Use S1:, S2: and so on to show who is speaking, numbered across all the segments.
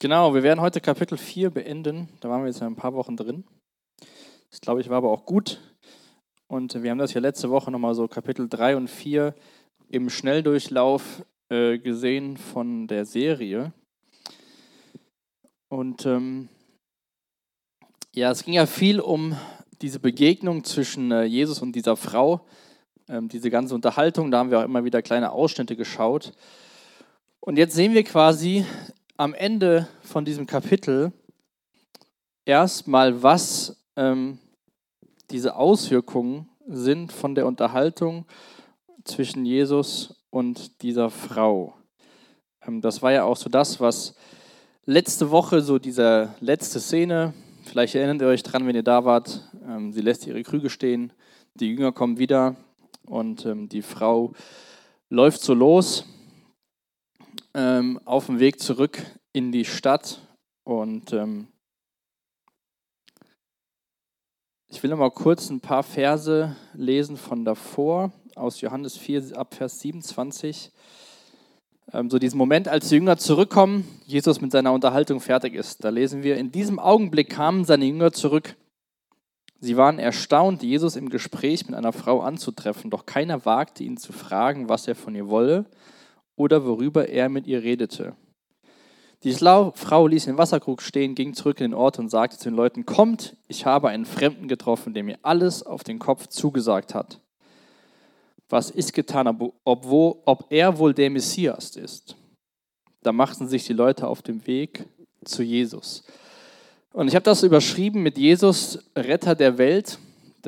S1: Genau, wir werden heute Kapitel 4 beenden. Da waren wir jetzt ein paar Wochen drin. Das glaube ich war aber auch gut. Und wir haben das ja letzte Woche nochmal so Kapitel 3 und 4 im Schnelldurchlauf äh, gesehen von der Serie. Und ähm, ja, es ging ja viel um diese Begegnung zwischen äh, Jesus und dieser Frau, ähm, diese ganze Unterhaltung. Da haben wir auch immer wieder kleine Ausschnitte geschaut. Und jetzt sehen wir quasi am Ende von diesem Kapitel erstmal, was ähm, diese Auswirkungen sind von der Unterhaltung zwischen Jesus und dieser Frau. Ähm, das war ja auch so das, was letzte Woche, so diese letzte Szene, vielleicht erinnert ihr euch dran, wenn ihr da wart, ähm, sie lässt ihre Krüge stehen, die Jünger kommen wieder und ähm, die Frau läuft so los ähm, auf dem Weg zurück in die Stadt und ähm, ich will noch mal kurz ein paar Verse lesen von davor aus Johannes 4 ab Vers 27. Ähm, so diesen Moment, als die Jünger zurückkommen, Jesus mit seiner Unterhaltung fertig ist. Da lesen wir, in diesem Augenblick kamen seine Jünger zurück. Sie waren erstaunt, Jesus im Gespräch mit einer Frau anzutreffen, doch keiner wagte ihn zu fragen, was er von ihr wolle oder worüber er mit ihr redete. Die Frau ließ den Wasserkrug stehen, ging zurück in den Ort und sagte zu den Leuten, kommt, ich habe einen Fremden getroffen, der mir alles auf den Kopf zugesagt hat. Was ist getan, ob, wo, ob er wohl der Messias ist? Da machten sich die Leute auf den Weg zu Jesus. Und ich habe das überschrieben mit Jesus, Retter der Welt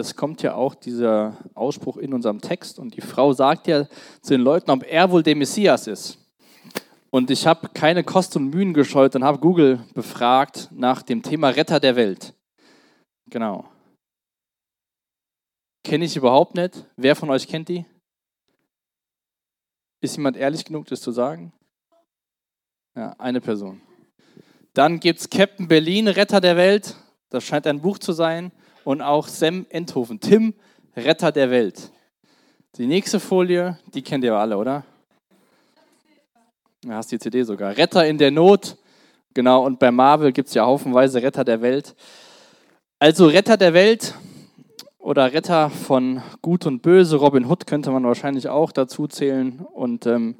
S1: das kommt ja auch dieser Ausspruch in unserem Text. Und die Frau sagt ja zu den Leuten, ob er wohl der Messias ist. Und ich habe keine Kosten und Mühen gescheut und habe Google befragt nach dem Thema Retter der Welt. Genau. Kenne ich überhaupt nicht. Wer von euch kennt die? Ist jemand ehrlich genug, das zu sagen? Ja, eine Person. Dann gibt es Captain Berlin, Retter der Welt. Das scheint ein Buch zu sein und auch Sam Enthofen. Tim, Retter der Welt. Die nächste Folie, die kennt ihr alle, oder? Da hast die CD sogar. Retter in der Not. Genau, und bei Marvel gibt es ja haufenweise Retter der Welt. Also Retter der Welt oder Retter von Gut und Böse, Robin Hood könnte man wahrscheinlich auch dazu zählen. Und ähm,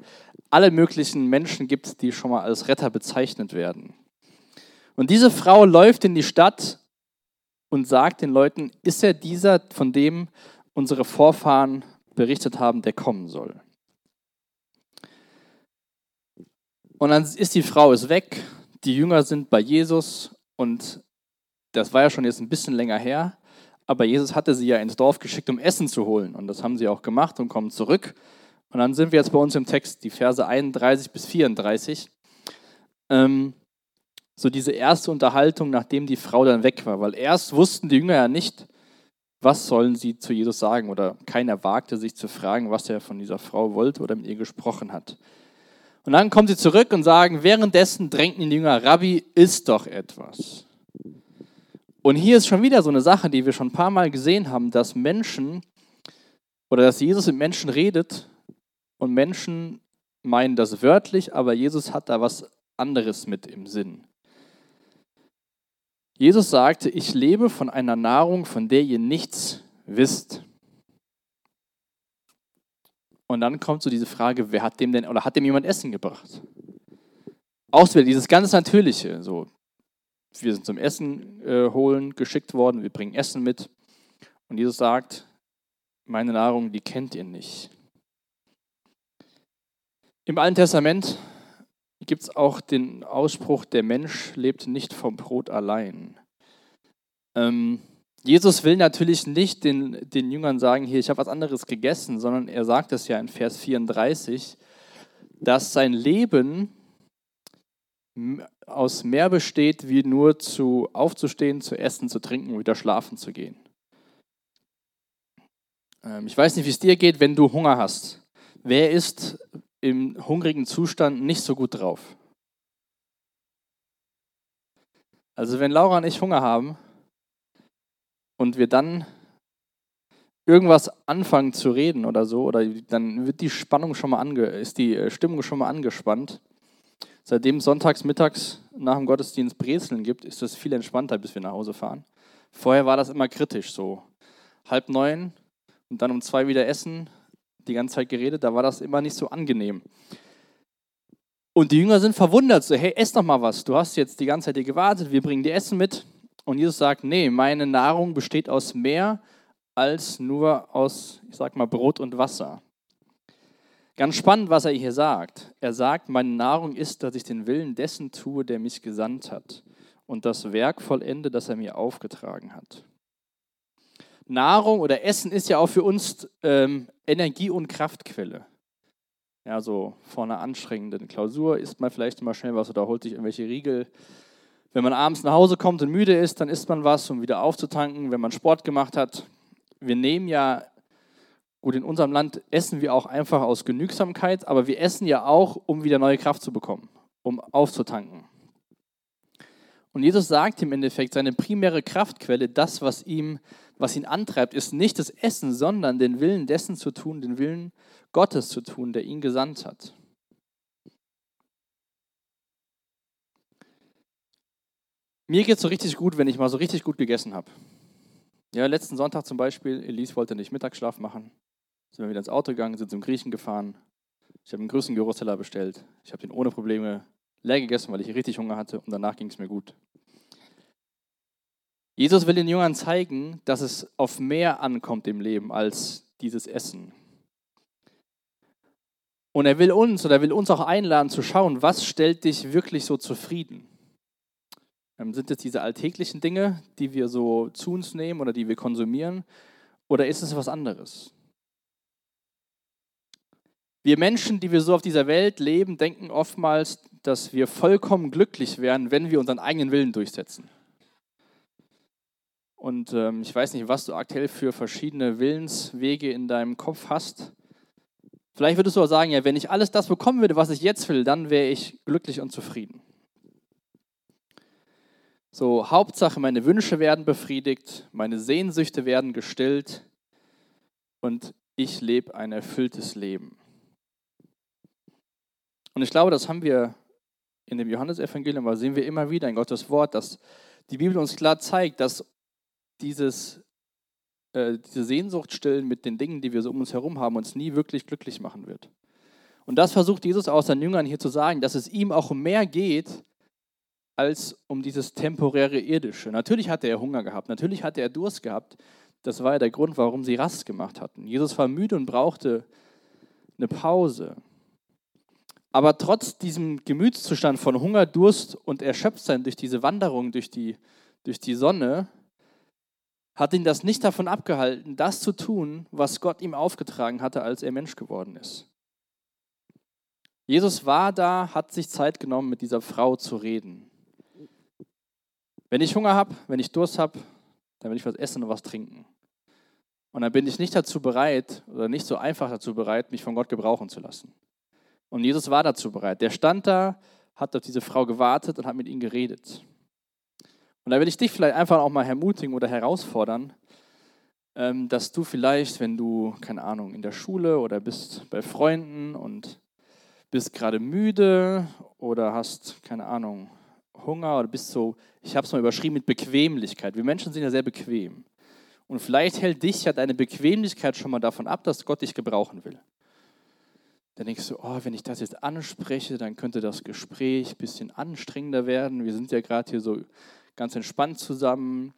S1: alle möglichen Menschen gibt es, die schon mal als Retter bezeichnet werden. Und diese Frau läuft in die Stadt und sagt den Leuten, ist er dieser, von dem unsere Vorfahren berichtet haben, der kommen soll? Und dann ist die Frau ist weg, die Jünger sind bei Jesus und das war ja schon jetzt ein bisschen länger her, aber Jesus hatte sie ja ins Dorf geschickt, um Essen zu holen und das haben sie auch gemacht und kommen zurück. Und dann sind wir jetzt bei uns im Text, die Verse 31 bis 34. Ähm, so diese erste Unterhaltung, nachdem die Frau dann weg war. Weil erst wussten die Jünger ja nicht, was sollen sie zu Jesus sagen. Oder keiner wagte sich zu fragen, was er von dieser Frau wollte oder mit ihr gesprochen hat. Und dann kommen sie zurück und sagen, währenddessen drängten die Jünger, Rabbi, isst doch etwas. Und hier ist schon wieder so eine Sache, die wir schon ein paar Mal gesehen haben, dass Menschen oder dass Jesus mit Menschen redet und Menschen meinen das wörtlich, aber Jesus hat da was anderes mit im Sinn. Jesus sagte, ich lebe von einer Nahrung, von der ihr nichts wisst. Und dann kommt so diese Frage, wer hat dem denn, oder hat dem jemand Essen gebracht? Auch wieder dieses ganz Natürliche, so, wir sind zum Essen äh, holen geschickt worden, wir bringen Essen mit. Und Jesus sagt, meine Nahrung, die kennt ihr nicht. Im Alten Testament gibt es auch den Ausspruch, der Mensch lebt nicht vom Brot allein. Ähm, Jesus will natürlich nicht den, den Jüngern sagen, hier, ich habe was anderes gegessen, sondern er sagt es ja in Vers 34, dass sein Leben aus mehr besteht, wie nur zu aufzustehen, zu essen, zu trinken und wieder schlafen zu gehen. Ähm, ich weiß nicht, wie es dir geht, wenn du Hunger hast. Wer ist im hungrigen Zustand nicht so gut drauf. Also wenn Laura und ich Hunger haben und wir dann irgendwas anfangen zu reden oder so, oder dann wird die Spannung schon mal ange, ist die äh, Stimmung schon mal angespannt. Seitdem sonntags mittags nach dem Gottesdienst Brezeln gibt, ist es viel entspannter, bis wir nach Hause fahren. Vorher war das immer kritisch, so halb neun und dann um zwei wieder essen, die ganze Zeit geredet, da war das immer nicht so angenehm. Und die Jünger sind verwundert, so, hey, ess doch mal was. Du hast jetzt die ganze Zeit hier gewartet, wir bringen dir Essen mit. Und Jesus sagt, nee, meine Nahrung besteht aus mehr als nur aus, ich sag mal, Brot und Wasser. Ganz spannend, was er hier sagt. Er sagt, meine Nahrung ist, dass ich den Willen dessen tue, der mich gesandt hat und das Werk vollende, das er mir aufgetragen hat. Nahrung oder Essen ist ja auch für uns ähm, Energie- und Kraftquelle. Ja, so vor einer anstrengenden Klausur isst man vielleicht mal schnell was oder holt sich irgendwelche Riegel. Wenn man abends nach Hause kommt und müde ist, dann isst man was, um wieder aufzutanken. Wenn man Sport gemacht hat, wir nehmen ja, gut, in unserem Land essen wir auch einfach aus Genügsamkeit, aber wir essen ja auch, um wieder neue Kraft zu bekommen, um aufzutanken. Und Jesus sagt im Endeffekt, seine primäre Kraftquelle, das, was, ihm, was ihn antreibt, ist nicht das Essen, sondern den Willen dessen zu tun, den Willen Gottes zu tun, der ihn gesandt hat. Mir geht es so richtig gut, wenn ich mal so richtig gut gegessen habe. Ja, letzten Sonntag zum Beispiel, Elise wollte nicht Mittagsschlaf machen. Sind wir wieder ins Auto gegangen, sind zum Griechen gefahren. Ich habe einen größten Gyrosteller bestellt. Ich habe den ohne Probleme leer gegessen, weil ich richtig Hunger hatte und danach ging es mir gut. Jesus will den Jüngern zeigen, dass es auf mehr ankommt im Leben als dieses Essen. Und er will uns oder er will uns auch einladen zu schauen, was stellt dich wirklich so zufrieden? Ähm, sind es diese alltäglichen Dinge, die wir so zu uns nehmen oder die wir konsumieren? Oder ist es was anderes? Wir Menschen, die wir so auf dieser Welt leben, denken oftmals, dass wir vollkommen glücklich werden, wenn wir unseren eigenen Willen durchsetzen. Und ähm, ich weiß nicht, was du aktuell für verschiedene Willenswege in deinem Kopf hast. Vielleicht würdest du auch sagen, ja, wenn ich alles das bekommen würde, was ich jetzt will, dann wäre ich glücklich und zufrieden. So, Hauptsache, meine Wünsche werden befriedigt, meine Sehnsüchte werden gestillt und ich lebe ein erfülltes Leben. Und ich glaube, das haben wir in dem Johannesevangelium, aber sehen wir immer wieder in Gottes Wort, dass die Bibel uns klar zeigt, dass dieses, äh, diese Sehnsucht stillen mit den Dingen, die wir so um uns herum haben, uns nie wirklich glücklich machen wird. Und das versucht Jesus auch seinen Jüngern hier zu sagen, dass es ihm auch mehr geht als um dieses temporäre Irdische. Natürlich hatte er Hunger gehabt, natürlich hatte er Durst gehabt. Das war ja der Grund, warum sie Rast gemacht hatten. Jesus war müde und brauchte eine Pause. Aber trotz diesem Gemütszustand von Hunger, Durst und Erschöpftsein durch diese Wanderung durch die, durch die Sonne, hat ihn das nicht davon abgehalten, das zu tun, was Gott ihm aufgetragen hatte, als er Mensch geworden ist. Jesus war da, hat sich Zeit genommen, mit dieser Frau zu reden. Wenn ich Hunger habe, wenn ich Durst habe, dann will ich was essen und was trinken. Und dann bin ich nicht dazu bereit oder nicht so einfach dazu bereit, mich von Gott gebrauchen zu lassen. Und Jesus war dazu bereit. Der stand da, hat auf diese Frau gewartet und hat mit ihnen geredet. Und da will ich dich vielleicht einfach auch mal ermutigen oder herausfordern, ähm, dass du vielleicht, wenn du, keine Ahnung, in der Schule oder bist bei Freunden und bist gerade müde oder hast, keine Ahnung, Hunger oder bist so, ich habe es mal überschrieben mit Bequemlichkeit. Wir Menschen sind ja sehr bequem. Und vielleicht hält dich ja deine Bequemlichkeit schon mal davon ab, dass Gott dich gebrauchen will. Dann denkst du, oh, wenn ich das jetzt anspreche, dann könnte das Gespräch ein bisschen anstrengender werden. Wir sind ja gerade hier so ganz entspannt zusammen.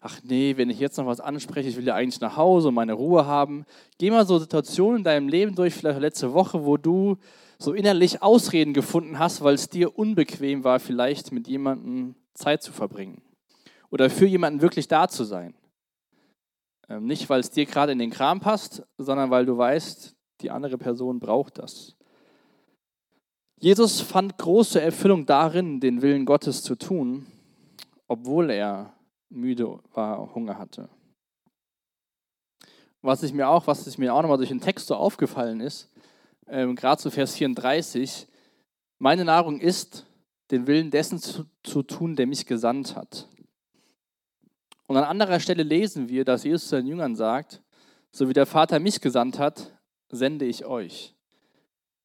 S1: Ach nee, wenn ich jetzt noch was anspreche, ich will ja eigentlich nach Hause und meine Ruhe haben. Geh mal so Situationen in deinem Leben durch, vielleicht letzte Woche, wo du so innerlich Ausreden gefunden hast, weil es dir unbequem war, vielleicht mit jemandem Zeit zu verbringen oder für jemanden wirklich da zu sein. Ähm, nicht, weil es dir gerade in den Kram passt, sondern weil du weißt, die andere Person braucht das. Jesus fand große Erfüllung darin, den Willen Gottes zu tun, obwohl er müde war, Hunger hatte. Was ich mir auch, was ich mir auch nochmal durch den Text so aufgefallen ist, ähm, gerade zu Vers 34, meine Nahrung ist, den Willen dessen zu, zu tun, der mich gesandt hat. Und an anderer Stelle lesen wir, dass Jesus seinen Jüngern sagt, so wie der Vater mich gesandt hat, sende ich euch.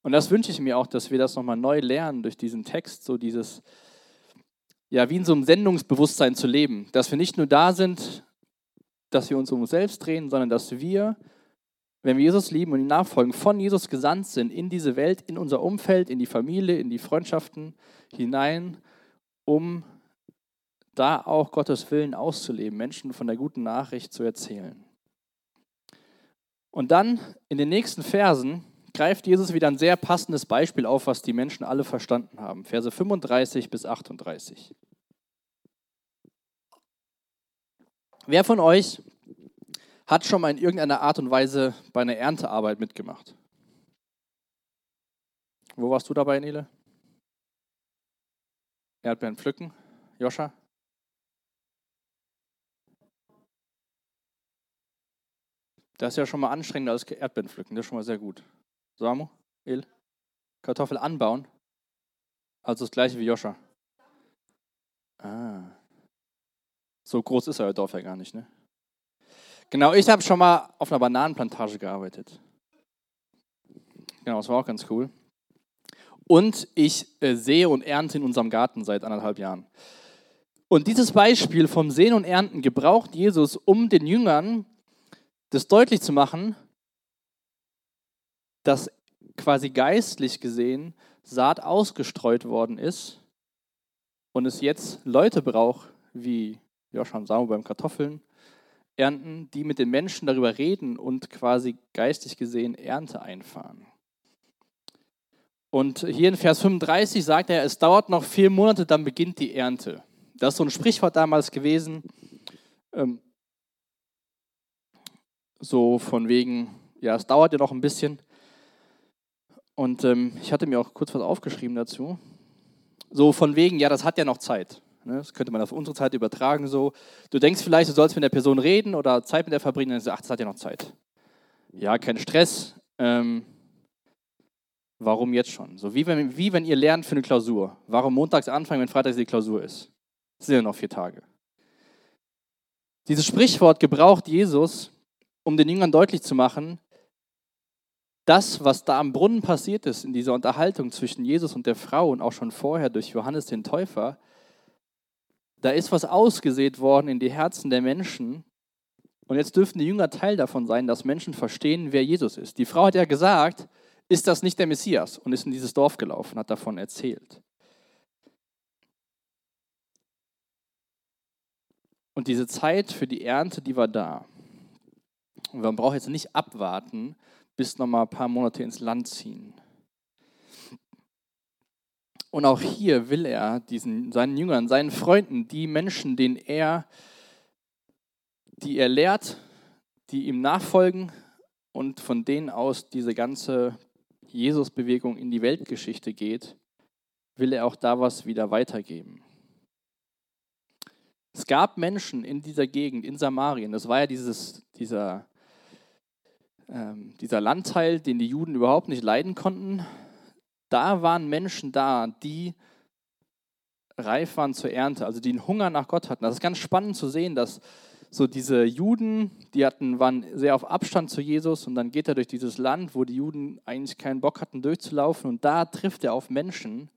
S1: Und das wünsche ich mir auch, dass wir das nochmal neu lernen durch diesen Text, so dieses, ja, wie in so einem Sendungsbewusstsein zu leben. Dass wir nicht nur da sind, dass wir uns um uns selbst drehen, sondern dass wir, wenn wir Jesus lieben und ihm nachfolgen, von Jesus gesandt sind in diese Welt, in unser Umfeld, in die Familie, in die Freundschaften hinein, um da auch Gottes Willen auszuleben, Menschen von der guten Nachricht zu erzählen. Und dann in den nächsten Versen greift Jesus wieder ein sehr passendes Beispiel auf, was die Menschen alle verstanden haben. Verse 35 bis 38. Wer von euch hat schon mal in irgendeiner Art und Weise bei einer Erntearbeit mitgemacht? Wo warst du dabei, Nele? Erdbeeren pflücken? Joscha? Das ist ja schon mal anstrengender als Erdbeeren pflücken, das ist schon mal sehr gut. Samu, El, Kartoffel anbauen. Also das gleiche wie Joscha. Ah. So groß ist euer Dorf ja gar nicht, ne? Genau, ich habe schon mal auf einer Bananenplantage gearbeitet. Genau, das war auch ganz cool. Und ich äh, sehe und ernte in unserem Garten seit anderthalb Jahren. Und dieses Beispiel vom Sehen und Ernten gebraucht Jesus, um den Jüngern das deutlich zu machen, dass quasi geistlich gesehen Saat ausgestreut worden ist und es jetzt Leute braucht, wie Joshua und Samu beim Kartoffeln ernten, die mit den Menschen darüber reden und quasi geistig gesehen Ernte einfahren. Und hier in Vers 35 sagt er, es dauert noch vier Monate, dann beginnt die Ernte. Das ist so ein Sprichwort damals gewesen, ähm, so von wegen, ja, es dauert ja noch ein bisschen. Und ähm, ich hatte mir auch kurz was aufgeschrieben dazu. So von wegen, ja, das hat ja noch Zeit. Ne? Das könnte man auf unsere Zeit übertragen. So, du denkst vielleicht, du sollst mit der Person reden oder Zeit mit der verbringen, dann sagst, ach, das hat ja noch Zeit. Ja, kein Stress. Ähm, warum jetzt schon? So wie wenn, wie wenn ihr lernt für eine Klausur. Warum montags anfangen, wenn freitags die Klausur ist? Das sind ja noch vier Tage. Dieses Sprichwort gebraucht Jesus, um den Jüngern deutlich zu machen, das, was da am Brunnen passiert ist, in dieser Unterhaltung zwischen Jesus und der Frau und auch schon vorher durch Johannes den Täufer, da ist was ausgesät worden in die Herzen der Menschen. Und jetzt dürften die Jünger Teil davon sein, dass Menschen verstehen, wer Jesus ist. Die Frau hat ja gesagt, ist das nicht der Messias? Und ist in dieses Dorf gelaufen, hat davon erzählt. Und diese Zeit für die Ernte, die war da. Und man braucht jetzt nicht abwarten, bis noch mal ein paar Monate ins Land ziehen. Und auch hier will er diesen, seinen Jüngern, seinen Freunden, die Menschen, denen er, die er lehrt, die ihm nachfolgen und von denen aus diese ganze Jesus-Bewegung in die Weltgeschichte geht, will er auch da was wieder weitergeben. Es gab Menschen in dieser Gegend, in Samarien, das war ja dieses, dieser ähm, dieser Landteil, den die Juden überhaupt nicht leiden konnten, da waren Menschen da, die reif waren zur Ernte, also die einen Hunger nach Gott hatten. Das ist ganz spannend zu sehen, dass so diese Juden, die hatten, waren sehr auf Abstand zu Jesus und dann geht er durch dieses Land, wo die Juden eigentlich keinen Bock hatten durchzulaufen und da trifft er auf Menschen,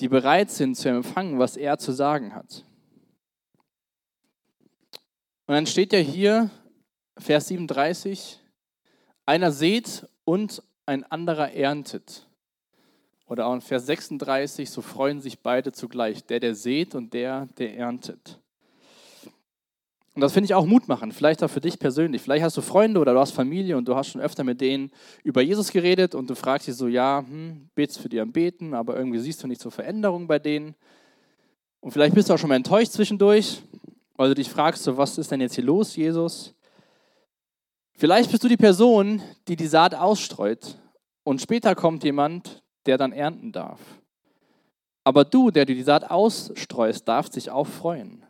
S1: die bereit sind zu empfangen, was er zu sagen hat. Und dann steht ja hier, Vers 37, einer seht und ein anderer erntet. Oder auch in Vers 36, so freuen sich beide zugleich, der, der seht und der, der erntet. Und das finde ich auch Mut machen, vielleicht auch für dich persönlich. Vielleicht hast du Freunde oder du hast Familie und du hast schon öfter mit denen über Jesus geredet und du fragst dich so, ja, hm, betest für die am Beten, aber irgendwie siehst du nicht so Veränderungen bei denen. Und vielleicht bist du auch schon mal enttäuscht zwischendurch, weil du dich fragst, so, was ist denn jetzt hier los, Jesus? Vielleicht bist du die Person, die die Saat ausstreut und später kommt jemand, der dann ernten darf. Aber du, der du die Saat ausstreust, darfst dich auch freuen,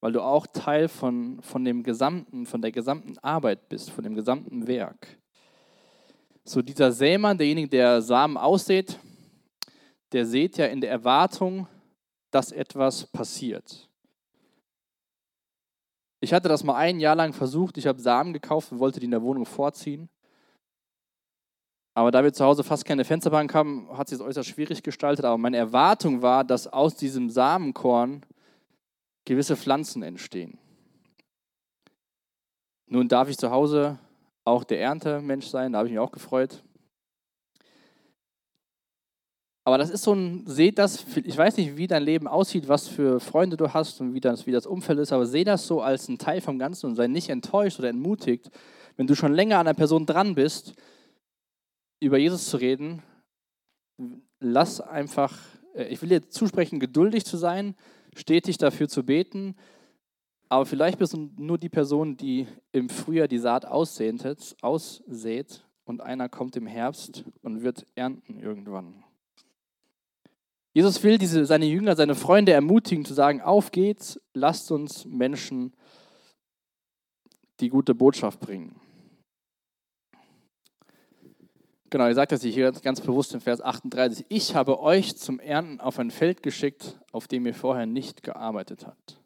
S1: weil du auch Teil von, von dem gesamten, von der gesamten Arbeit bist, von dem gesamten Werk. So dieser Sämann, derjenige, der Samen aussät, der sät ja in der Erwartung, dass etwas passiert. Ich hatte das mal ein Jahr lang versucht. Ich habe Samen gekauft und wollte die in der Wohnung vorziehen. Aber da wir zu Hause fast keine Fensterbank haben, hat sich das äußerst schwierig gestaltet. Aber meine Erwartung war, dass aus diesem Samenkorn gewisse Pflanzen entstehen. Nun darf ich zu Hause auch der Erntemensch sein, da habe ich mich auch gefreut. Aber das ist so ein, seht das, ich weiß nicht, wie dein Leben aussieht, was für Freunde du hast und wie das, wie das Umfeld ist, aber seh das so als ein Teil vom Ganzen und sei nicht enttäuscht oder entmutigt, wenn du schon länger an einer Person dran bist, über Jesus zu reden. Lass einfach, äh, ich will dir zusprechen, geduldig zu sein, stetig dafür zu beten, aber vielleicht bist du nur die Person, die im Frühjahr die Saat aussät und einer kommt im Herbst und wird ernten irgendwann. Jesus will diese, seine Jünger, seine Freunde ermutigen, zu sagen, auf geht's, lasst uns Menschen die gute Botschaft bringen. Genau, er sagt das hier ganz bewusst in Vers 38. Ich habe euch zum Ernten auf ein Feld geschickt, auf dem ihr vorher nicht gearbeitet habt.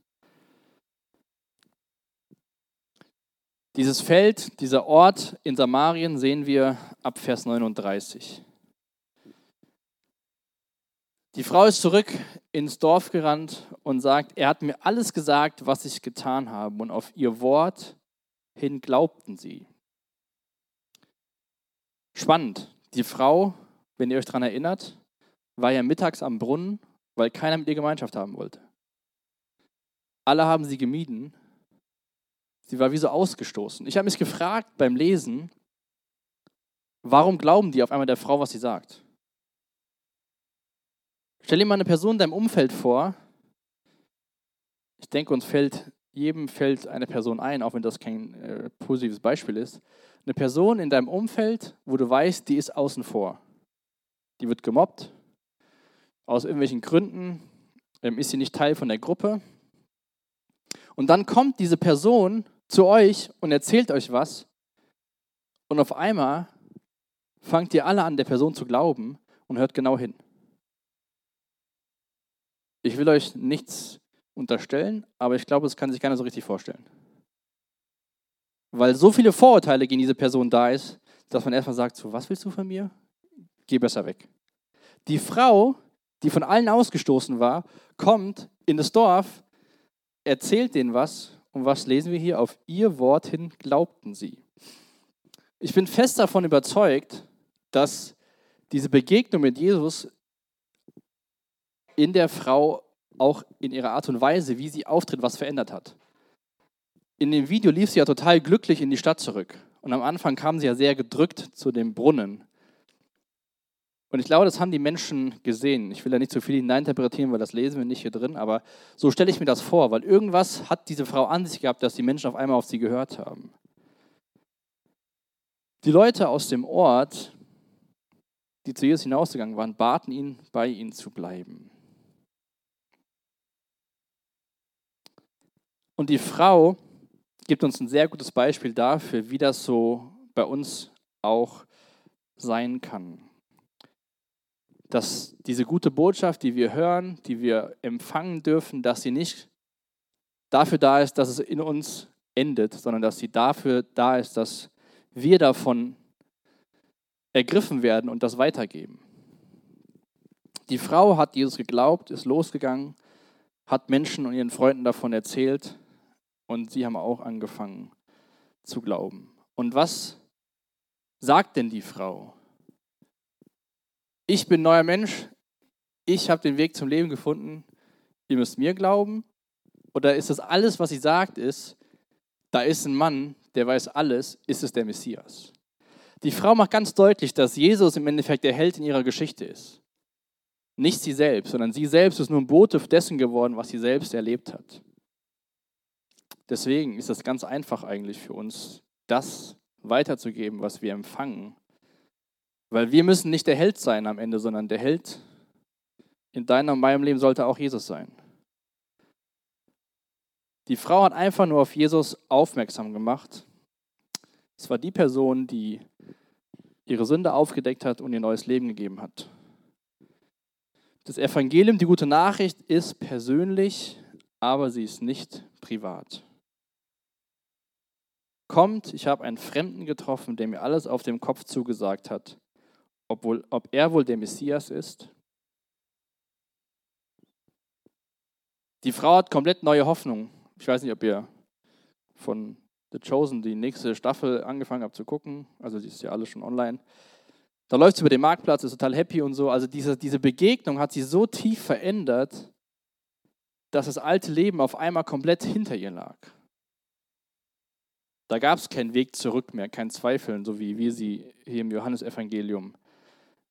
S1: Dieses Feld, dieser Ort in Samarien sehen wir ab Vers 39. Die Frau ist zurück ins Dorf gerannt und sagt, er hat mir alles gesagt, was ich getan habe. Und auf ihr Wort hin glaubten sie. Spannend. Die Frau, wenn ihr euch daran erinnert, war ja mittags am Brunnen, weil keiner mit ihr Gemeinschaft haben wollte. Alle haben sie gemieden. Sie war wie so ausgestoßen. Ich habe mich gefragt beim Lesen, warum glauben die auf einmal der Frau, was sie sagt? Stell dir mal eine Person in deinem Umfeld vor. Ich denke, uns fällt, jedem fällt eine Person ein, auch wenn das kein äh, positives Beispiel ist. Eine Person in deinem Umfeld, wo du weißt, die ist außen vor. Die wird gemobbt. Aus irgendwelchen Gründen ähm, ist sie nicht Teil von der Gruppe. Und dann kommt diese Person zu euch und erzählt euch was. Und auf einmal fangt ihr alle an, der Person zu glauben und hört genau hin. Ich will euch nichts unterstellen, aber ich glaube, es kann sich keiner so richtig vorstellen. Weil so viele Vorurteile gegen diese Person da ist, dass man erstmal sagt, so, was willst du von mir? Geh besser weg. Die Frau, die von allen ausgestoßen war, kommt in das Dorf, erzählt denen was und was lesen wir hier? Auf ihr Wort hin glaubten sie. Ich bin fest davon überzeugt, dass diese Begegnung mit Jesus in der Frau auch in ihrer Art und Weise, wie sie auftritt, was verändert hat. In dem Video lief sie ja total glücklich in die Stadt zurück. Und am Anfang kam sie ja sehr gedrückt zu dem Brunnen. Und ich glaube, das haben die Menschen gesehen. Ich will da nicht zu viel hineininterpretieren, weil das lesen wir nicht hier drin, aber so stelle ich mir das vor, weil irgendwas hat diese Frau an sich gehabt, dass die Menschen auf einmal auf sie gehört haben. Die Leute aus dem Ort, die zu Jesus hinausgegangen waren, baten ihn, bei ihnen zu bleiben. Und die Frau gibt uns ein sehr gutes Beispiel dafür, wie das so bei uns auch sein kann. Dass diese gute Botschaft, die wir hören, die wir empfangen dürfen, dass sie nicht dafür da ist, dass es in uns endet, sondern dass sie dafür da ist, dass wir davon ergriffen werden und das weitergeben. Die Frau hat Jesus geglaubt, ist losgegangen, hat Menschen und ihren Freunden davon erzählt und sie haben auch angefangen zu glauben. Und was sagt denn die Frau? Ich bin neuer Mensch, ich habe den Weg zum Leben gefunden, ihr müsst mir glauben? Oder ist das alles, was sie sagt, ist, da ist ein Mann, der weiß alles, ist es der Messias? Die Frau macht ganz deutlich, dass Jesus im Endeffekt der Held in ihrer Geschichte ist. Nicht sie selbst, sondern sie selbst ist nur ein Bote dessen geworden, was sie selbst erlebt hat. Deswegen ist es ganz einfach eigentlich für uns, das weiterzugeben, was wir empfangen. Weil wir müssen nicht der Held sein am Ende, sondern der Held in deinem und meinem Leben sollte auch Jesus sein. Die Frau hat einfach nur auf Jesus aufmerksam gemacht. Es war die Person, die ihre Sünde aufgedeckt hat und ihr neues Leben gegeben hat. Das Evangelium, die gute Nachricht, ist persönlich, aber sie ist nicht privat kommt, ich habe einen Fremden getroffen, der mir alles auf dem Kopf zugesagt hat. ob, wohl, ob er wohl der Messias ist. Die Frau hat komplett neue Hoffnung. Ich weiß nicht, ob ihr von The Chosen die nächste Staffel angefangen habt zu gucken. Also die ist ja alles schon online. Da läuft sie über den Marktplatz, ist total happy und so. Also diese, diese Begegnung hat sie so tief verändert, dass das alte Leben auf einmal komplett hinter ihr lag. Da gab es keinen Weg zurück mehr, kein Zweifeln, so wie wir sie hier im Johannesevangelium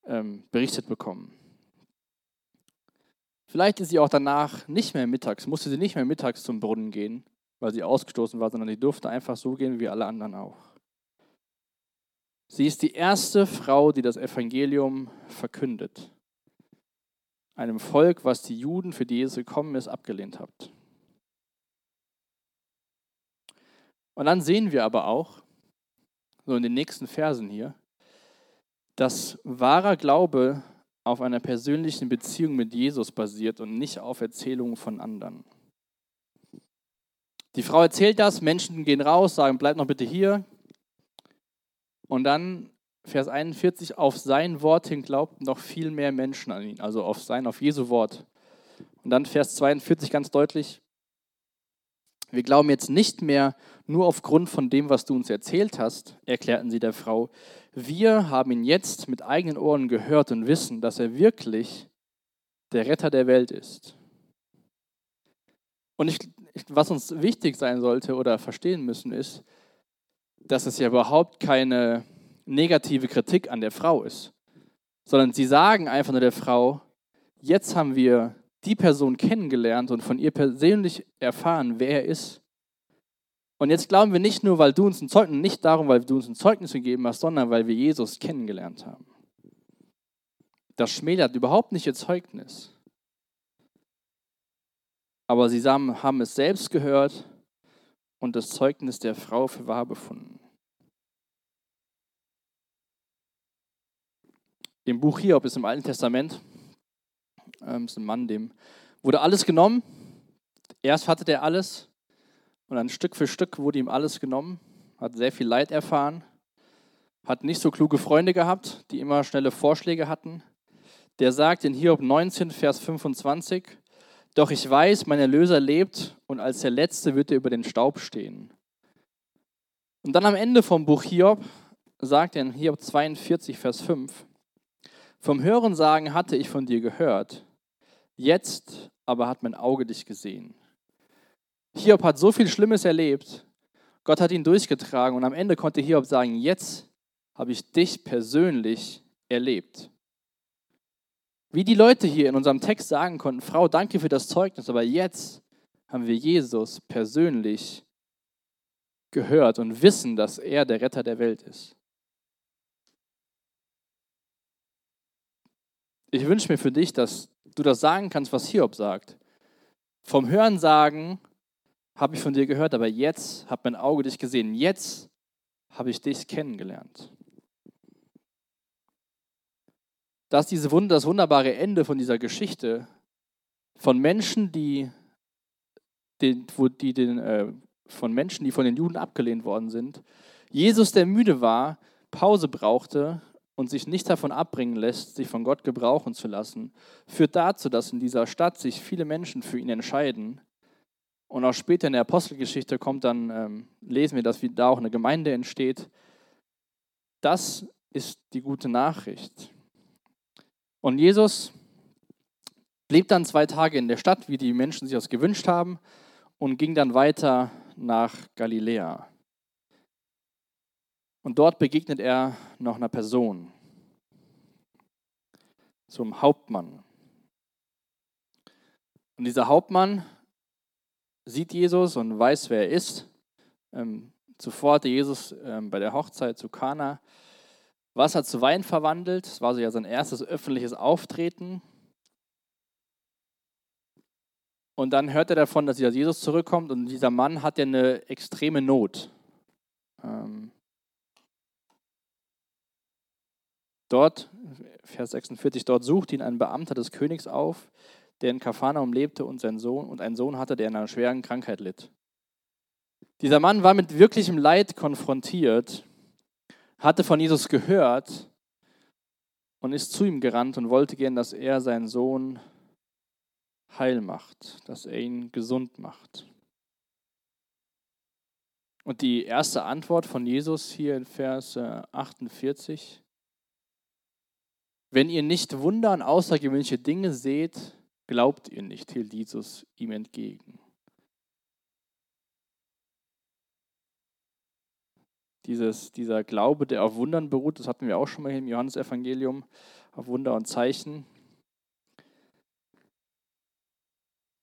S1: ähm, berichtet bekommen. Vielleicht ist sie auch danach nicht mehr mittags, musste sie nicht mehr mittags zum Brunnen gehen, weil sie ausgestoßen war, sondern sie durfte einfach so gehen wie alle anderen auch. Sie ist die erste Frau, die das Evangelium verkündet. Einem Volk, was die Juden, für die Jesus gekommen ist, abgelehnt hat. Und dann sehen wir aber auch, so in den nächsten Versen hier, dass wahrer Glaube auf einer persönlichen Beziehung mit Jesus basiert und nicht auf Erzählungen von anderen. Die Frau erzählt das, Menschen gehen raus, sagen, bleib noch bitte hier. Und dann, Vers 41, auf sein Wort hin glaubten noch viel mehr Menschen an ihn, also auf sein, auf Jesu Wort. Und dann Vers 42 ganz deutlich, wir glauben jetzt nicht mehr nur aufgrund von dem, was du uns erzählt hast, erklärten sie der Frau. Wir haben ihn jetzt mit eigenen Ohren gehört und wissen, dass er wirklich der Retter der Welt ist. Und ich, was uns wichtig sein sollte oder verstehen müssen, ist, dass es ja überhaupt keine negative Kritik an der Frau ist, sondern sie sagen einfach nur der Frau, jetzt haben wir die Person kennengelernt und von ihr persönlich erfahren, wer er ist. Und jetzt glauben wir nicht nur, weil du uns ein Zeugnis, nicht darum, weil du uns ein Zeugnis gegeben hast, sondern weil wir Jesus kennengelernt haben. Das schmälert überhaupt nicht ihr Zeugnis. Aber sie haben es selbst gehört und das Zeugnis der Frau für wahr befunden. Im Buch Hiob ist im Alten Testament ähm, ist ein Mann, dem wurde alles genommen. Erst hatte der alles und dann Stück für Stück wurde ihm alles genommen, hat sehr viel Leid erfahren, hat nicht so kluge Freunde gehabt, die immer schnelle Vorschläge hatten. Der sagt in Hiob 19, Vers 25, Doch ich weiß, mein Erlöser lebt und als der Letzte wird er über den Staub stehen. Und dann am Ende vom Buch Hiob sagt er in Hiob 42, Vers 5, Vom Hörensagen hatte ich von dir gehört, Jetzt aber hat mein Auge dich gesehen. Hiob hat so viel Schlimmes erlebt. Gott hat ihn durchgetragen und am Ende konnte Hiob sagen, jetzt habe ich dich persönlich erlebt. Wie die Leute hier in unserem Text sagen konnten, Frau, danke für das Zeugnis, aber jetzt haben wir Jesus persönlich gehört und wissen, dass er der Retter der Welt ist. Ich wünsche mir für dich, dass du das sagen kannst, was Hiob sagt. Vom Hören sagen habe ich von dir gehört, aber jetzt hat mein Auge dich gesehen. Jetzt habe ich dich kennengelernt. Das diese Wund das wunderbare Ende von dieser Geschichte von Menschen, die, den, wo, die den, äh, von Menschen, die von den Juden abgelehnt worden sind. Jesus, der müde war, Pause brauchte und sich nicht davon abbringen lässt, sich von Gott gebrauchen zu lassen, führt dazu, dass in dieser Stadt sich viele Menschen für ihn entscheiden. Und auch später in der Apostelgeschichte kommt dann, ähm, lesen wir, dass da auch eine Gemeinde entsteht. Das ist die gute Nachricht. Und Jesus blieb dann zwei Tage in der Stadt, wie die Menschen sich das gewünscht haben, und ging dann weiter nach Galiläa. Und dort begegnet er noch einer Person, zum Hauptmann. Und dieser Hauptmann sieht Jesus und weiß, wer er ist. Ähm, zuvor hatte Jesus ähm, bei der Hochzeit zu Kana Wasser zu Wein verwandelt. Das war so ja sein erstes öffentliches Auftreten. Und dann hört er davon, dass Jesus zurückkommt und dieser Mann hat ja eine extreme Not. Ähm, Dort, Vers 46, dort sucht ihn ein Beamter des Königs auf, der in Kapharnaum lebte und, sein Sohn, und einen Sohn hatte, der in einer schweren Krankheit litt. Dieser Mann war mit wirklichem Leid konfrontiert, hatte von Jesus gehört und ist zu ihm gerannt und wollte gern, dass er seinen Sohn heil macht, dass er ihn gesund macht. Und die erste Antwort von Jesus hier in Vers 48, wenn ihr nicht Wunder und außergewöhnliche Dinge seht, glaubt ihr nicht, hielt Jesus ihm entgegen. Dieses, dieser Glaube, der auf Wundern beruht, das hatten wir auch schon mal im Johannesevangelium, auf Wunder und Zeichen.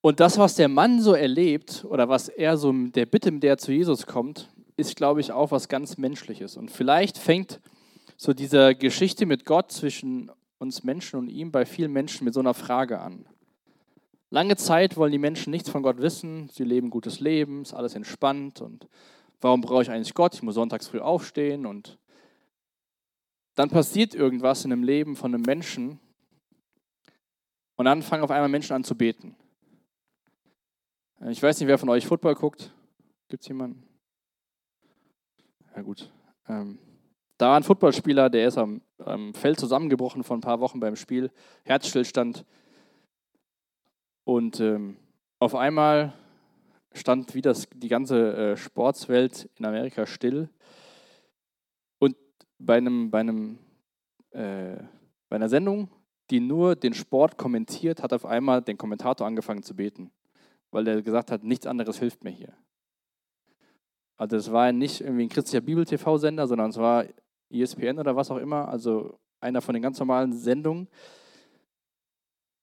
S1: Und das, was der Mann so erlebt oder was er so der Bitte, mit der er zu Jesus kommt, ist, glaube ich, auch was ganz Menschliches. Und vielleicht fängt so diese Geschichte mit Gott zwischen uns Menschen und ihm bei vielen Menschen mit so einer Frage an. Lange Zeit wollen die Menschen nichts von Gott wissen, sie leben gutes Leben, ist alles entspannt und warum brauche ich eigentlich Gott? Ich muss sonntags früh aufstehen und dann passiert irgendwas in dem Leben von einem Menschen und dann fangen auf einmal Menschen an zu beten. Ich weiß nicht, wer von euch Football guckt. Gibt es jemanden? Ja gut. Ähm, da war ein Footballspieler, der ist am, am Feld zusammengebrochen vor ein paar Wochen beim Spiel. Herzstillstand. Und ähm, auf einmal stand wie das, die ganze äh, Sportswelt in Amerika still. Und bei, einem, bei, einem, äh, bei einer Sendung, die nur den Sport kommentiert, hat auf einmal den Kommentator angefangen zu beten weil er gesagt hat, nichts anderes hilft mir hier. Also es war nicht irgendwie ein christlicher Bibel-TV-Sender, sondern es war ESPN oder was auch immer, also einer von den ganz normalen Sendungen.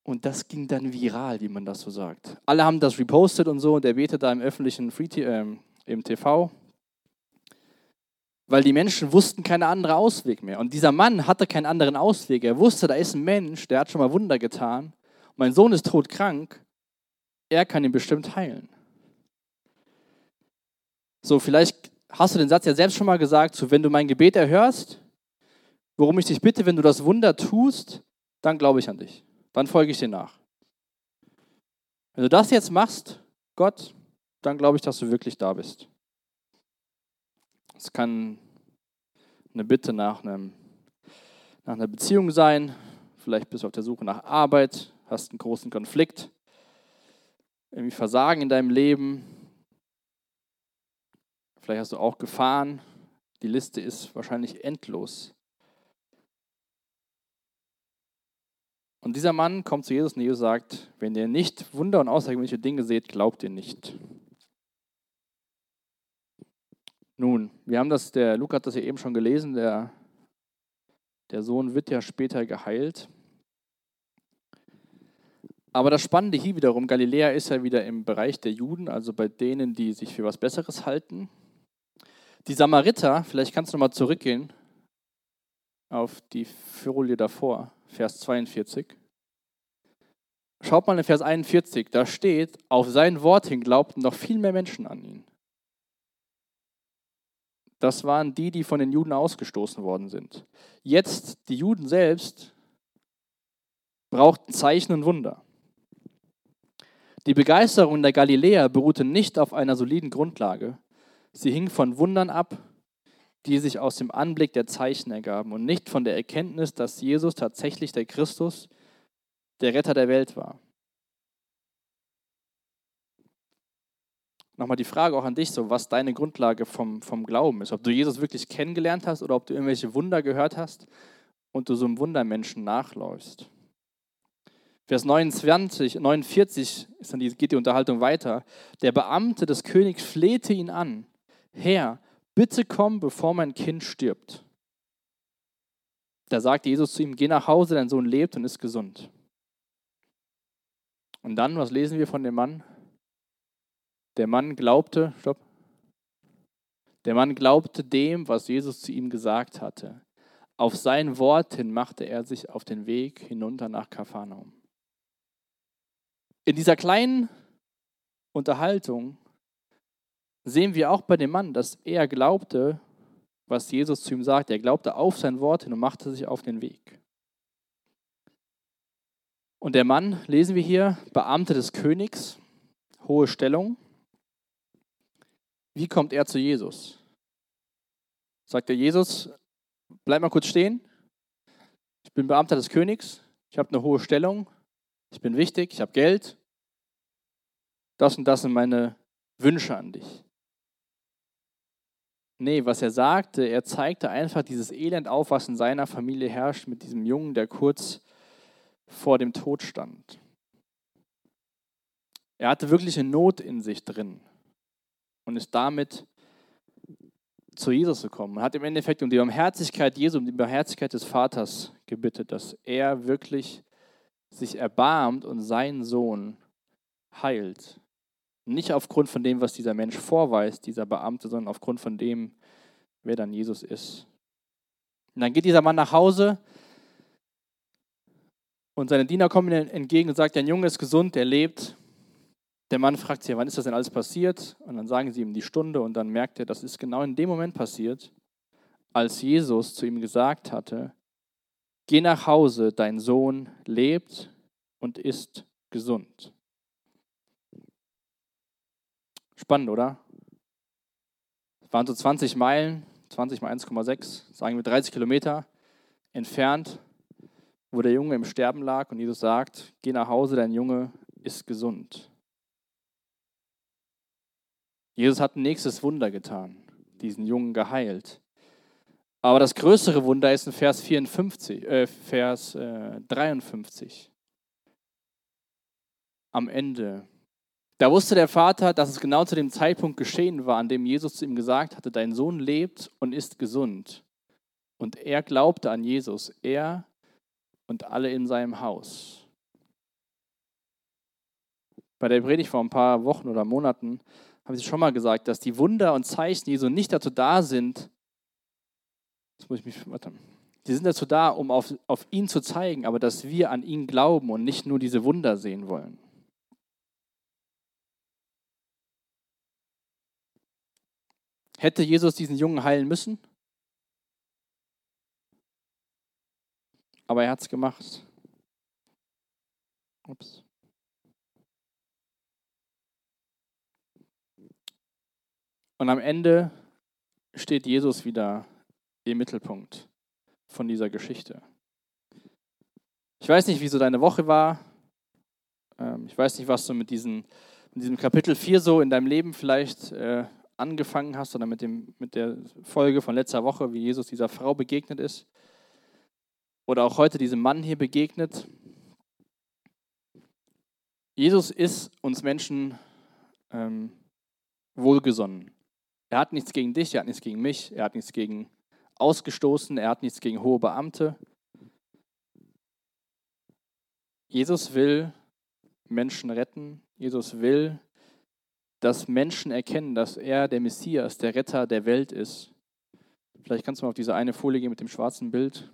S1: Und das ging dann viral, wie man das so sagt. Alle haben das repostet und so und er betet da im öffentlichen Free äh, im TV, weil die Menschen wussten keinen anderen Ausweg mehr. Und dieser Mann hatte keinen anderen Ausweg. Er wusste, da ist ein Mensch, der hat schon mal Wunder getan. Mein Sohn ist todkrank er kann ihn bestimmt heilen. So, vielleicht hast du den Satz ja selbst schon mal gesagt, so wenn du mein Gebet erhörst, worum ich dich bitte, wenn du das Wunder tust, dann glaube ich an dich. Dann folge ich dir nach. Wenn du das jetzt machst, Gott, dann glaube ich, dass du wirklich da bist. Es kann eine Bitte nach, einem, nach einer Beziehung sein, vielleicht bist du auf der Suche nach Arbeit, hast einen großen Konflikt irgendwie Versagen in deinem Leben. Vielleicht hast du auch Gefahren. Die Liste ist wahrscheinlich endlos. Und dieser Mann kommt zu Jesus und Jesus sagt, wenn ihr nicht Wunder und außergewöhnliche Dinge seht, glaubt ihr nicht. Nun, wir haben das, der Lukas hat das ja eben schon gelesen, der, der Sohn wird ja später geheilt. Aber das Spannende hier wiederum, Galiläa ist ja wieder im Bereich der Juden, also bei denen, die sich für was Besseres halten. Die Samariter, vielleicht kannst du mal zurückgehen auf die Folie davor, Vers 42. Schaut mal in Vers 41, da steht, auf sein Wort hin glaubten noch viel mehr Menschen an ihn. Das waren die, die von den Juden ausgestoßen worden sind. Jetzt, die Juden selbst, brauchten Zeichen und Wunder. Die Begeisterung der Galiläer beruhte nicht auf einer soliden Grundlage. Sie hing von Wundern ab, die sich aus dem Anblick der Zeichen ergaben und nicht von der Erkenntnis, dass Jesus tatsächlich der Christus, der Retter der Welt war. Nochmal die Frage auch an dich, so was deine Grundlage vom, vom Glauben ist. Ob du Jesus wirklich kennengelernt hast oder ob du irgendwelche Wunder gehört hast und du so einem Wundermenschen nachläufst. Vers 29, 49 ist dann die, geht die Unterhaltung weiter. Der Beamte des Königs flehte ihn an. Herr, bitte komm, bevor mein Kind stirbt. Da sagte Jesus zu ihm, geh nach Hause, dein Sohn lebt und ist gesund. Und dann, was lesen wir von dem Mann? Der Mann glaubte, stopp. Der Mann glaubte dem, was Jesus zu ihm gesagt hatte. Auf sein Wort hin machte er sich auf den Weg hinunter nach Kapharnaum. In dieser kleinen Unterhaltung sehen wir auch bei dem Mann, dass er glaubte, was Jesus zu ihm sagte. Er glaubte auf sein Wort hin und machte sich auf den Weg. Und der Mann, lesen wir hier, Beamte des Königs, hohe Stellung. Wie kommt er zu Jesus? Sagt er, Jesus, bleib mal kurz stehen. Ich bin Beamter des Königs, ich habe eine hohe Stellung, ich bin wichtig, ich habe Geld. Das und das sind meine Wünsche an dich. Nee, was er sagte, er zeigte einfach dieses Elend auf, was in seiner Familie herrscht mit diesem Jungen, der kurz vor dem Tod stand. Er hatte wirkliche Not in sich drin und ist damit zu Jesus gekommen und hat im Endeffekt um die Barmherzigkeit Jesu, um die Barmherzigkeit des Vaters gebittet, dass er wirklich sich erbarmt und seinen Sohn heilt. Nicht aufgrund von dem, was dieser Mensch vorweist, dieser Beamte, sondern aufgrund von dem, wer dann Jesus ist. Und dann geht dieser Mann nach Hause und seine Diener kommen ihm entgegen und sagen, der Junge ist gesund, er lebt. Der Mann fragt sich, wann ist das denn alles passiert? Und dann sagen sie ihm die Stunde und dann merkt er, das ist genau in dem Moment passiert, als Jesus zu ihm gesagt hatte, geh nach Hause, dein Sohn lebt und ist gesund. Spannend, oder? Es waren so 20 Meilen, 20 mal 1,6, sagen wir 30 Kilometer entfernt, wo der Junge im Sterben lag und Jesus sagt, geh nach Hause, dein Junge ist gesund. Jesus hat ein nächstes Wunder getan, diesen Jungen geheilt. Aber das größere Wunder ist in Vers, 54, äh, Vers äh, 53. Am Ende da wusste der Vater, dass es genau zu dem Zeitpunkt geschehen war, an dem Jesus zu ihm gesagt hatte, dein Sohn lebt und ist gesund. Und er glaubte an Jesus, er und alle in seinem Haus. Bei der Predigt vor ein paar Wochen oder Monaten habe ich schon mal gesagt, dass die Wunder und Zeichen Jesu nicht dazu da sind, jetzt muss ich mich, warte, die sind dazu da, um auf, auf ihn zu zeigen, aber dass wir an ihn glauben und nicht nur diese Wunder sehen wollen. Hätte Jesus diesen Jungen heilen müssen? Aber er hat es gemacht. Ups. Und am Ende steht Jesus wieder im Mittelpunkt von dieser Geschichte. Ich weiß nicht, wie so deine Woche war. Ähm, ich weiß nicht, was du mit, diesen, mit diesem Kapitel 4 so in deinem Leben vielleicht äh, angefangen hast oder mit, dem, mit der Folge von letzter Woche, wie Jesus dieser Frau begegnet ist. Oder auch heute diesem Mann hier begegnet. Jesus ist uns Menschen ähm, wohlgesonnen. Er hat nichts gegen dich, er hat nichts gegen mich, er hat nichts gegen Ausgestoßen, er hat nichts gegen hohe Beamte. Jesus will Menschen retten. Jesus will dass Menschen erkennen, dass er der Messias, der Retter der Welt ist. Vielleicht kannst du mal auf diese eine Folie gehen mit dem schwarzen Bild.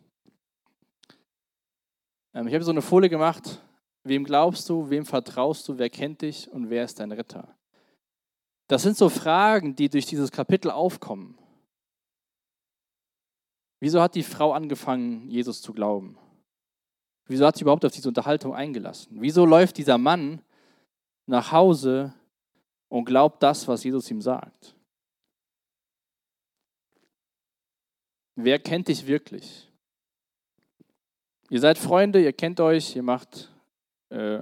S1: Ähm, ich habe so eine Folie gemacht. Wem glaubst du, wem vertraust du, wer kennt dich und wer ist dein Retter? Das sind so Fragen, die durch dieses Kapitel aufkommen. Wieso hat die Frau angefangen, Jesus zu glauben? Wieso hat sie überhaupt auf diese Unterhaltung eingelassen? Wieso läuft dieser Mann nach Hause und glaubt das, was Jesus ihm sagt. Wer kennt dich wirklich? Ihr seid Freunde, ihr kennt euch, ihr macht äh,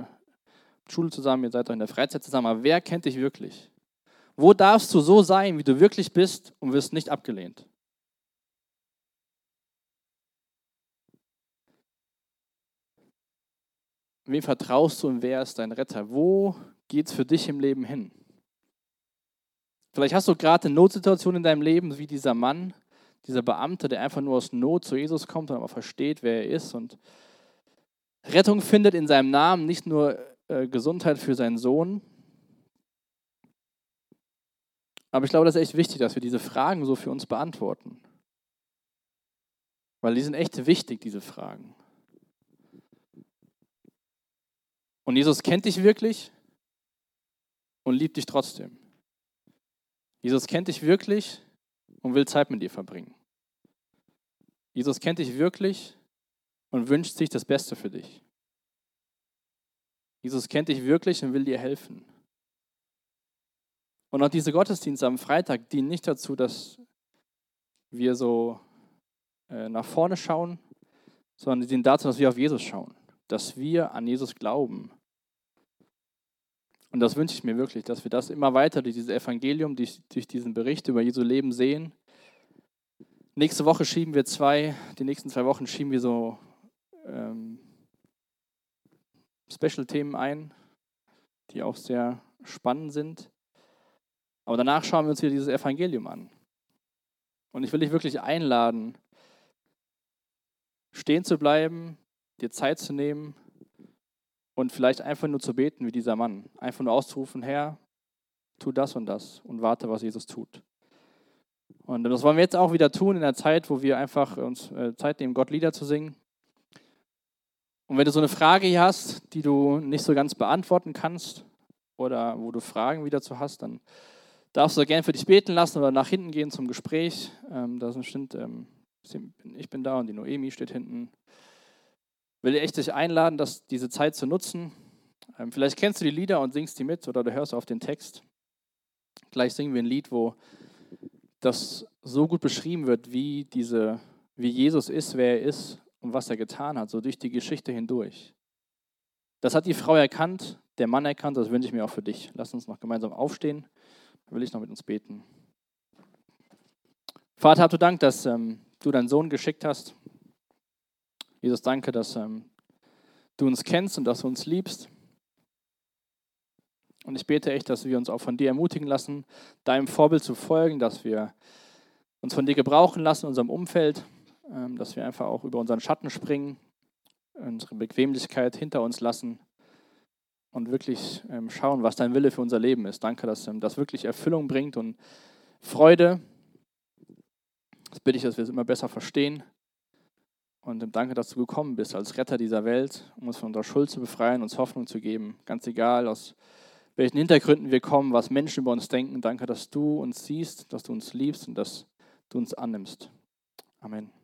S1: Schule zusammen, ihr seid auch in der Freizeit zusammen, aber wer kennt dich wirklich? Wo darfst du so sein, wie du wirklich bist und wirst nicht abgelehnt? Wem vertraust du und wer ist dein Retter? Wo geht es für dich im Leben hin? Vielleicht hast du gerade eine Notsituation in deinem Leben, wie dieser Mann, dieser Beamte, der einfach nur aus Not zu Jesus kommt und aber versteht, wer er ist und Rettung findet in seinem Namen, nicht nur äh, Gesundheit für seinen Sohn. Aber ich glaube, das ist echt wichtig, dass wir diese Fragen so für uns beantworten. Weil die sind echt wichtig, diese Fragen. Und Jesus kennt dich wirklich und liebt dich trotzdem. Jesus kennt dich wirklich und will Zeit mit dir verbringen. Jesus kennt dich wirklich und wünscht sich das Beste für dich. Jesus kennt dich wirklich und will dir helfen. Und auch diese Gottesdienste am Freitag dienen nicht dazu, dass wir so äh, nach vorne schauen, sondern die dienen dazu, dass wir auf Jesus schauen, dass wir an Jesus glauben. Und das wünsche ich mir wirklich, dass wir das immer weiter durch dieses Evangelium, durch, durch diesen Bericht über Jesu Leben sehen. Nächste Woche schieben wir zwei, die nächsten zwei Wochen schieben wir so ähm, Special-Themen ein, die auch sehr spannend sind. Aber danach schauen wir uns wieder dieses Evangelium an. Und ich will dich wirklich einladen, stehen zu bleiben, dir Zeit zu nehmen und vielleicht einfach nur zu beten wie dieser Mann. Einfach nur auszurufen, Herr, tu das und das und warte, was Jesus tut. Und das wollen wir jetzt auch wieder tun in der Zeit, wo wir einfach uns äh, Zeit nehmen, Gott Lieder zu singen. Und wenn du so eine Frage hier hast, die du nicht so ganz beantworten kannst oder wo du Fragen wieder zu hast, dann darfst du gerne für dich beten lassen oder nach hinten gehen zum Gespräch. Ähm, da sind, ähm, ich bin da und die Noemi steht hinten. Ich will dir echt dich einladen, das, diese Zeit zu nutzen. Ähm, vielleicht kennst du die Lieder und singst die mit oder du hörst auf den Text. Gleich singen wir ein Lied, wo das so gut beschrieben wird, wie, diese, wie Jesus ist, wer er ist und was er getan hat, so durch die Geschichte hindurch. Das hat die Frau erkannt, der Mann erkannt, das wünsche ich mir auch für dich. Lass uns noch gemeinsam aufstehen, dann will ich noch mit uns beten. Vater, hab du Dank, dass ähm, du deinen Sohn geschickt hast. Jesus, danke, dass ähm, du uns kennst und dass du uns liebst. Und ich bete echt, dass wir uns auch von dir ermutigen lassen, deinem Vorbild zu folgen, dass wir uns von dir gebrauchen lassen in unserem Umfeld, ähm, dass wir einfach auch über unseren Schatten springen, unsere Bequemlichkeit hinter uns lassen und wirklich ähm, schauen, was dein Wille für unser Leben ist. Danke, dass ähm, das wirklich Erfüllung bringt und Freude. Das bitte ich, dass wir es immer besser verstehen. Und danke, dass du gekommen bist als Retter dieser Welt, um uns von unserer Schuld zu befreien, uns Hoffnung zu geben. Ganz egal, aus welchen Hintergründen wir kommen, was Menschen über uns denken. Danke, dass du uns siehst, dass du uns liebst und dass du uns annimmst. Amen.